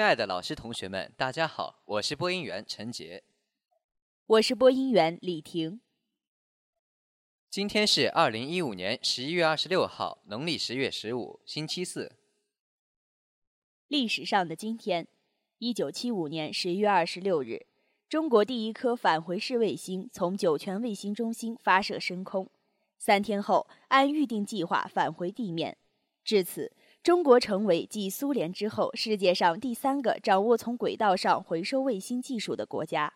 亲爱的老师、同学们，大家好，我是播音员陈杰，我是播音员李婷。今天是二零一五年十一月二十六号，农历十月十五，星期四。历史上的今天，一九七五年十一月二十六日，中国第一颗返回式卫星从酒泉卫星中心发射升空，三天后按预定计划返回地面，至此。中国成为继苏联之后世界上第三个掌握从轨道上回收卫星技术的国家。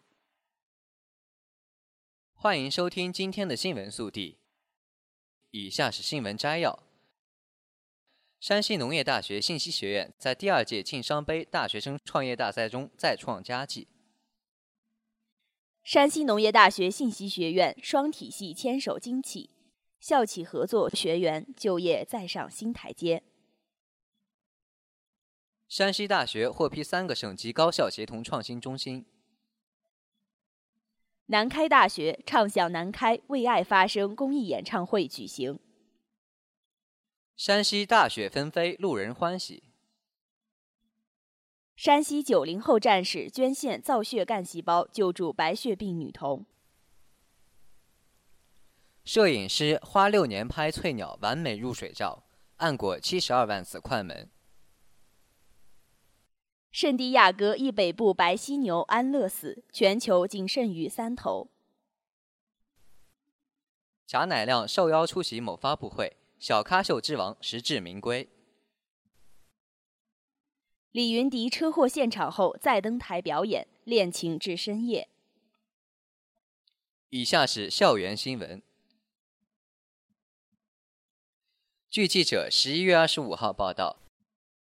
欢迎收听今天的新闻速递。以下是新闻摘要：山西农业大学信息学院在第二届晋商杯大学生创业大赛中再创佳绩。山西农业大学信息学院双体系牵手惊启，校企合作学员就业再上新台阶。山西大学获批三个省级高校协同创新中心。南开大学唱响南开为爱发声公益演唱会举行。山西大雪纷飞，路人欢喜。山西九零后战士捐献造血干细胞救助白血病女童。摄影师花六年拍翠鸟完美入水照，按过七十二万次快门。圣地亚哥一北部白犀牛安乐死，全球仅剩余三头。贾乃亮受邀出席某发布会，小咖秀之王实至名归。李云迪车祸现场后再登台表演，恋情至深夜。以下是校园新闻。据记者十一月二十五号报道。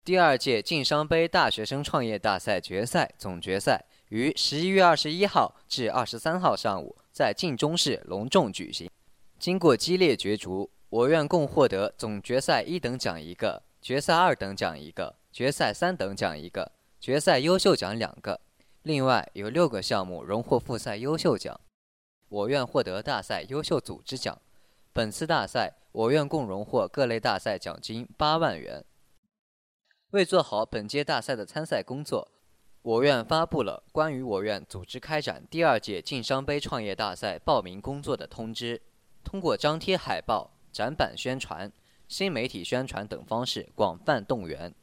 第二届晋商杯大学生创业大赛决赛总决赛于十一月二十一号至二十三号上午在晋中市隆重举行。经过激烈角逐，我院共获得总决赛一等奖一个，决赛二等奖一个，决赛三等奖一个，决赛优秀奖两个。另外有六个项目荣获复赛优秀奖。我院获得大赛优秀组织奖。本次大赛，我院共荣获各类大赛奖金八万元。为做好本届大赛的参赛工作，我院发布了关于我院组织开展第二届晋商杯创业大赛报名工作的通知。通过张贴海报、展板宣传、新媒体宣传等方式广泛动员。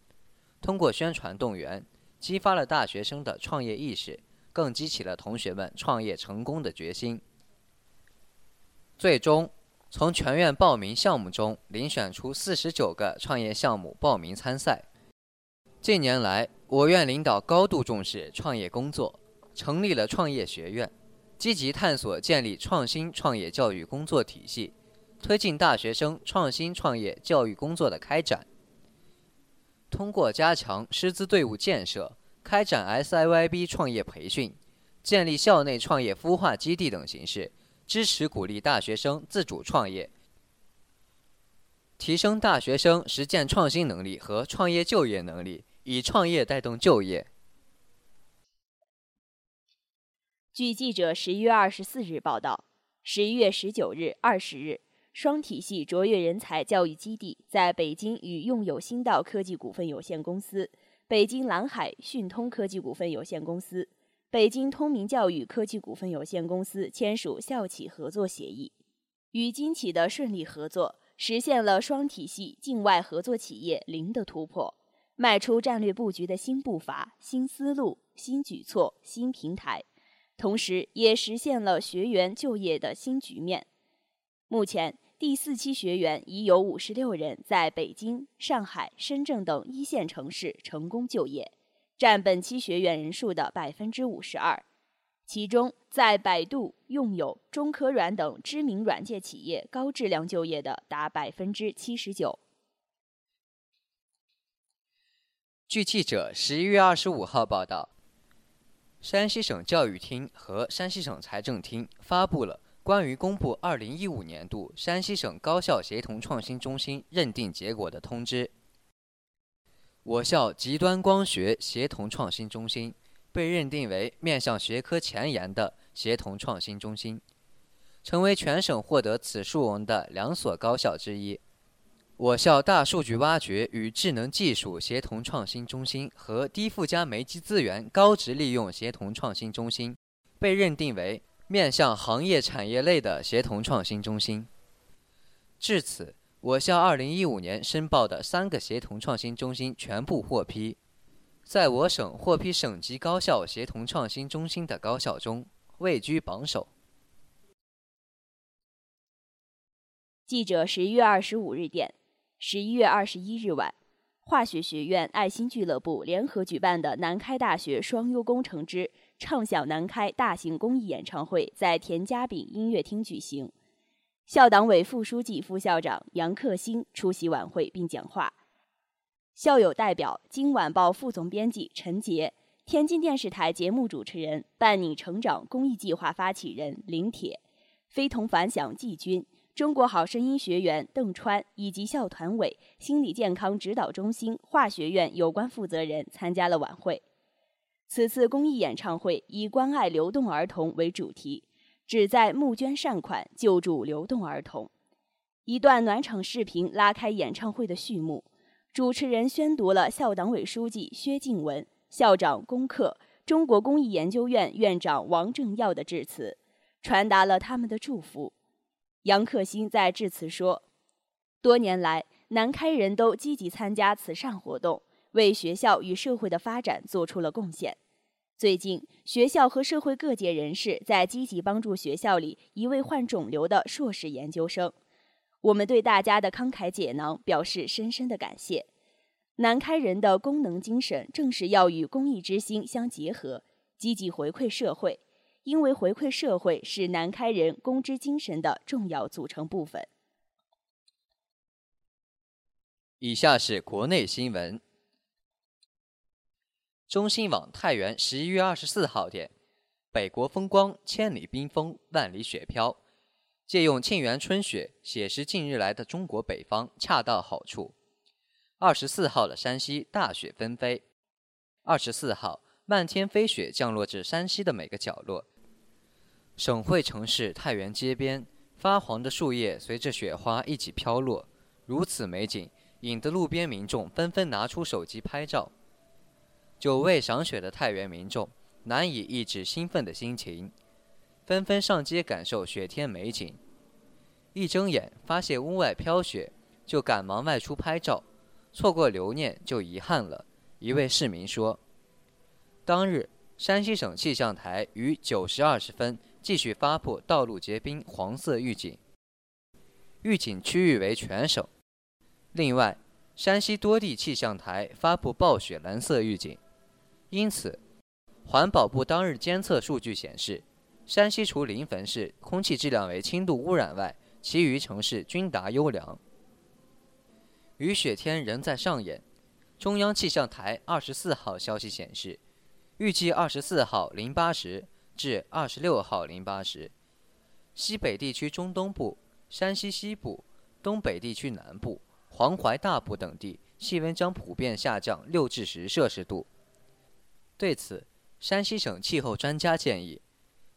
通过宣传动员，激发了大学生的创业意识，更激起了同学们创业成功的决心。最终，从全院报名项目中遴选出四十九个创业项目报名参赛。近年来，我院领导高度重视创业工作，成立了创业学院，积极探索建立创新创业教育工作体系，推进大学生创新创业教育工作的开展。通过加强师资队伍建设、开展 SIYB 创业培训、建立校内创业孵化基地等形式，支持鼓励大学生自主创业。提升大学生实践创新能力和创业就业能力，以创业带动就业。据记者十一月二十四日报道，十一月十九日、二十日，双体系卓越人才教育基地在北京与用友新道科技股份有限公司、北京蓝海讯通科技股份有限公司、北京通明教育科技股份有限公司签署校企合作协议，与金企的顺利合作。实现了双体系境外合作企业零的突破，迈出战略布局的新步伐、新思路、新举措、新平台，同时也实现了学员就业的新局面。目前，第四期学员已有五十六人在北京、上海、深圳等一线城市成功就业，占本期学员人数的百分之五十二。其中，在百度、用友、中科软等知名软件企业高质量就业的达百分之七十九。据记者十一月二十五号报道，山西省教育厅和山西省财政厅发布了关于公布二零一五年度山西省高校协同创新中心认定结果的通知。我校极端光学协同创新中心被认定为面向学科前沿的协同创新中心，成为全省获得此殊荣的两所高校之一。我校大数据挖掘与智能技术协同创新中心和低附加煤机资源高值利用协同创新中心被认定为面向行业产业类的协同创新中心。至此。我校2015年申报的三个协同创新中心全部获批，在我省获批省级高校协同创新中心的高校中位居榜首。记者十一月二十五日电，十一月二十一日晚，化学学院爱心俱乐部联合举办的南开大学双优工程之畅想南开大型公益演唱会在田家炳音乐厅举行。校党委副书记、副校长杨克兴出席晚会并讲话。校友代表、今晚报副总编辑陈杰，天津电视台节目主持人、伴你成长公益计划发起人林铁，非同凡响季军、中国好声音学员邓川以及校团委、心理健康指导中心、化学院有关负责人参加了晚会。此次公益演唱会以关爱流动儿童为主题。旨在募捐善款，救助流动儿童。一段暖场视频拉开演唱会的序幕。主持人宣读了校党委书记薛静文、校长龚克、中国公益研究院院长王正耀的致辞，传达了他们的祝福。杨克新在致辞说：“多年来，南开人都积极参加慈善活动，为学校与社会的发展做出了贡献。”最近，学校和社会各界人士在积极帮助学校里一位患肿瘤的硕士研究生。我们对大家的慷慨解囊表示深深的感谢。南开人的功能精神正是要与公益之心相结合，积极回馈社会，因为回馈社会是南开人公知精神的重要组成部分。以下是国内新闻。中新网太原十一月二十四号电：北国风光，千里冰封，万里雪飘。借用沁园春雪，写实近日来的中国北方，恰到好处。二十四号的山西大雪纷飞。二十四号，漫天飞雪降落至山西的每个角落。省会城市太原街边，发黄的树叶随着雪花一起飘落，如此美景，引得路边民众纷纷拿出手机拍照。久未赏雪的太原民众难以抑制兴奋的心情，纷纷上街感受雪天美景。一睁眼发现屋外飘雪，就赶忙外出拍照，错过留念就遗憾了。一位市民说：“当日，山西省气象台于九时二十分继续发布道路结冰黄色预警，预警区域为全省。另外，山西多地气象台发布暴雪蓝色预警。”因此，环保部当日监测数据显示，山西除临汾市空气质量为轻度污染外，其余城市均达优良。雨雪天仍在上演。中央气象台二十四号消息显示，预计二十四号零八时至二十六号零八时，西北地区中东部、山西西部、东北地区南部、黄淮大部等地气温将普遍下降六至十摄氏度。对此，山西省气候专家建议，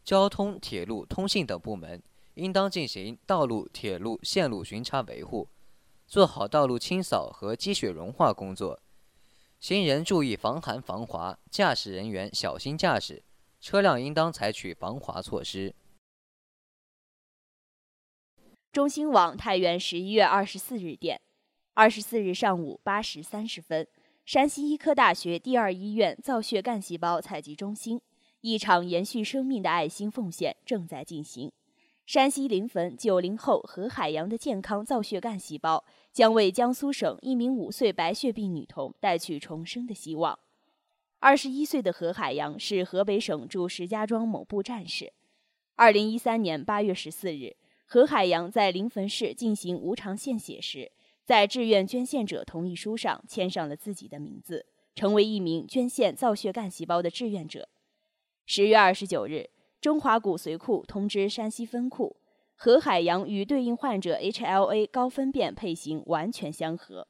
交通、铁路、通信等部门应当进行道路、铁路线路巡查维护，做好道路清扫和积雪融化工作。行人注意防寒防滑，驾驶人员小心驾驶，车辆应当采取防滑措施。中新网太原十一月二十四日电，二十四日上午八时三十分。山西医科大学第二医院造血干细胞采集中心，一场延续生命的爱心奉献正在进行。山西临汾九零后何海洋的健康造血干细胞，将为江苏省一名五岁白血病女童带去重生的希望。二十一岁的何海洋是河北省驻石家庄某部战士。二零一三年八月十四日，何海洋在临汾市进行无偿献血时。在志愿捐献者同意书上签上了自己的名字，成为一名捐献造血干细胞的志愿者。十月二十九日，中华骨髓库通知山西分库，何海洋与对应患者 HLA 高分辨配型完全相合。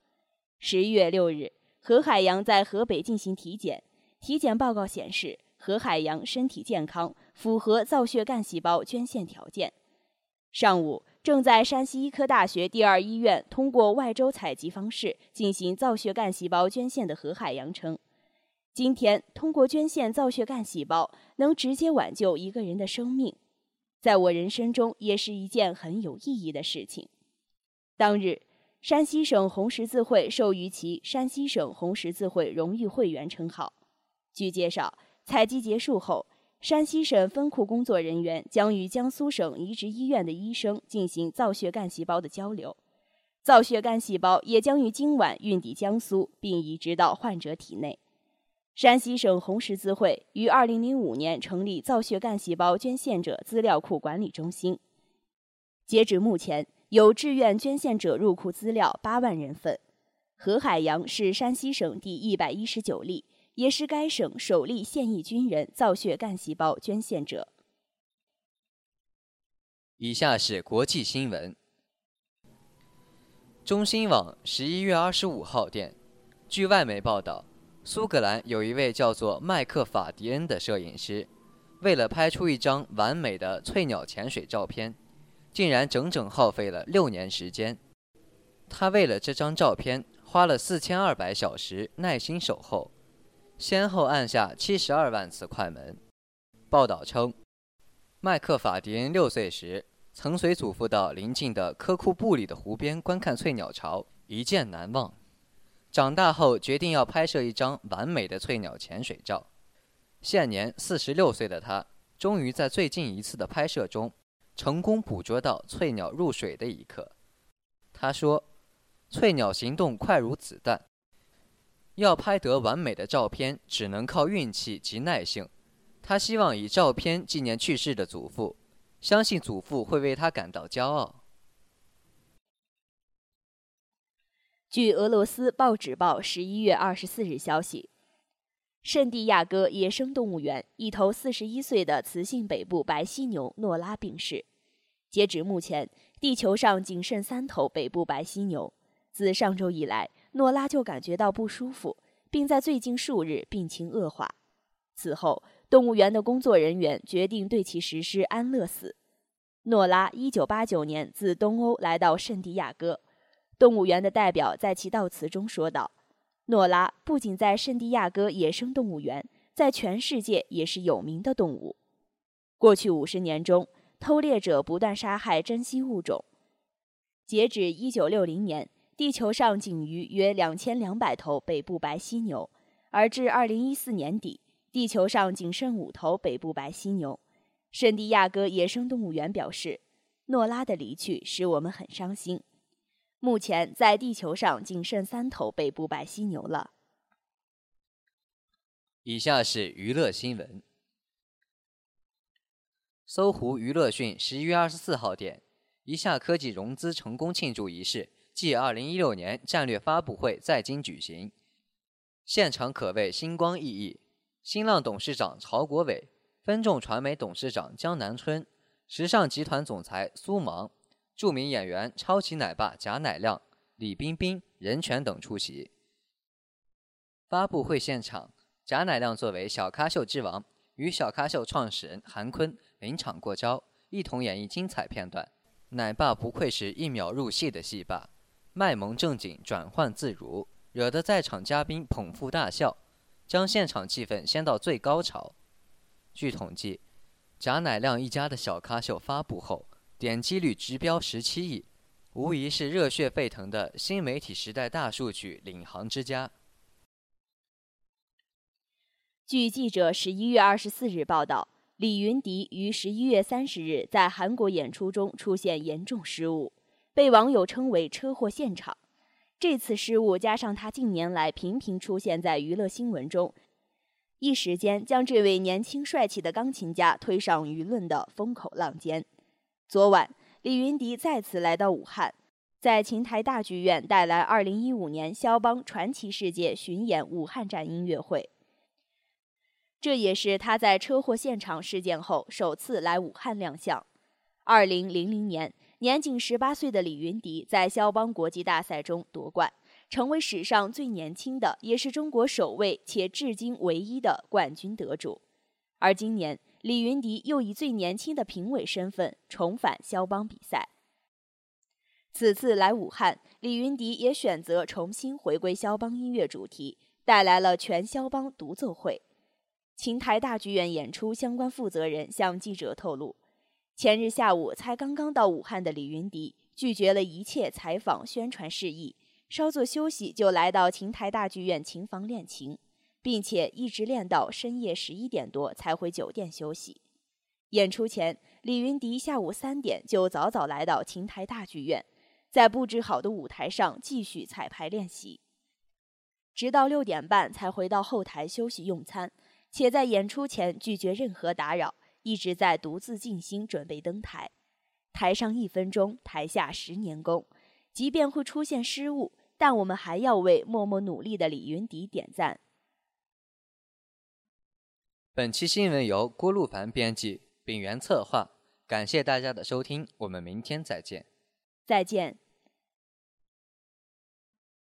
十一月六日，何海洋在河北进行体检，体检报告显示何海洋身体健康，符合造血干细胞捐献条件。上午。正在山西医科大学第二医院通过外周采集方式进行造血干细胞捐献的何海洋称：“今天通过捐献造血干细胞，能直接挽救一个人的生命，在我人生中也是一件很有意义的事情。”当日，山西省红十字会授予其山西省红十字会荣誉会员称号。据介绍，采集结束后。山西省分库工作人员将与江苏省移植医院的医生进行造血干细胞的交流，造血干细胞也将于今晚运抵江苏，并移植到患者体内。山西省红十字会于二零零五年成立造血干细胞捐献者资料库管理中心，截止目前有志愿捐献者入库资料八万人份。何海洋是山西省第一百一十九例。也是该省首例现役军人造血干细胞捐献者。以下是国际新闻。中新网十一月二十五号电，据外媒报道，苏格兰有一位叫做麦克法迪恩的摄影师，为了拍出一张完美的翠鸟潜水照片，竟然整整耗费了六年时间。他为了这张照片，花了四千二百小时耐心守候。先后按下七十二万次快门。报道称，麦克法迪恩六岁时曾随祖父到邻近的科库布里的湖边观看翠鸟巢，一见难忘。长大后决定要拍摄一张完美的翠鸟潜水照。现年四十六岁的他，终于在最近一次的拍摄中，成功捕捉到翠鸟入水的一刻。他说：“翠鸟行动快如子弹。”要拍得完美的照片，只能靠运气及耐性。他希望以照片纪念去世的祖父，相信祖父会为他感到骄傲。据俄罗斯报纸报十一月二十四日消息，圣地亚哥野生动物园一头四十一岁的雌性北部白犀牛诺拉病逝。截止目前，地球上仅剩三头北部白犀牛。自上周以来。诺拉就感觉到不舒服，并在最近数日病情恶化。此后，动物园的工作人员决定对其实施安乐死。诺拉1989年自东欧来到圣地亚哥，动物园的代表在其悼词中说道：“诺拉不仅在圣地亚哥野生动物园，在全世界也是有名的动物。过去五十年中，偷猎者不断杀害珍稀物种。截止1960年。”地球上仅余约两千两百头北部白犀牛，而至二零一四年底，地球上仅剩五头北部白犀牛。圣地亚哥野生动物园表示，诺拉的离去使我们很伤心。目前在地球上仅剩三头北部白犀牛了。以下是娱乐新闻。搜狐娱乐讯十一月二十四号电，一下科技融资成功庆祝仪式。继二零一六年战略发布会在京举行，现场可谓星光熠熠。新浪董事长曹国伟、分众传媒董事长江南春、时尚集团总裁苏芒、著名演员超级奶爸贾乃亮、李冰冰、任泉等出席。发布会现场，贾乃亮作为小咖秀之王，与小咖秀创始人韩坤临场过招，一同演绎精彩片段。奶爸不愧是一秒入戏的戏霸。卖萌正经，转换自如，惹得在场嘉宾捧腹大笑，将现场气氛掀到最高潮。据统计，贾乃亮一家的小咖秀发布后，点击率直飙十七亿，无疑是热血沸腾的新媒体时代大数据领航之家。据记者十一月二十四日报道，李云迪于十一月三十日在韩国演出中出现严重失误。被网友称为“车祸现场”，这次失误加上他近年来频频出现在娱乐新闻中，一时间将这位年轻帅气的钢琴家推上舆论的风口浪尖。昨晚，李云迪再次来到武汉，在琴台大剧院带来2015年肖邦传奇世界巡演武汉站音乐会。这也是他在车祸现场事件后首次来武汉亮相。2000年，年仅18岁的李云迪在肖邦国际大赛中夺冠，成为史上最年轻的，也是中国首位且至今唯一的冠军得主。而今年，李云迪又以最年轻的评委身份重返肖邦比赛。此次来武汉，李云迪也选择重新回归肖邦音乐主题，带来了全肖邦独奏会。琴台大剧院演出相关负责人向记者透露，前日下午才刚刚到武汉的李云迪拒绝了一切采访宣传事宜，稍作休息就来到琴台大剧院琴房练琴。并且一直练到深夜十一点多才回酒店休息。演出前，李云迪下午三点就早早来到琴台大剧院，在布置好的舞台上继续彩排练习，直到六点半才回到后台休息用餐，且在演出前拒绝任何打扰，一直在独自静心准备登台。台上一分钟，台下十年功，即便会出现失误，但我们还要为默默努力的李云迪点赞。本期新闻由郭路凡编辑，秉源策划。感谢大家的收听，我们明天再见。再见。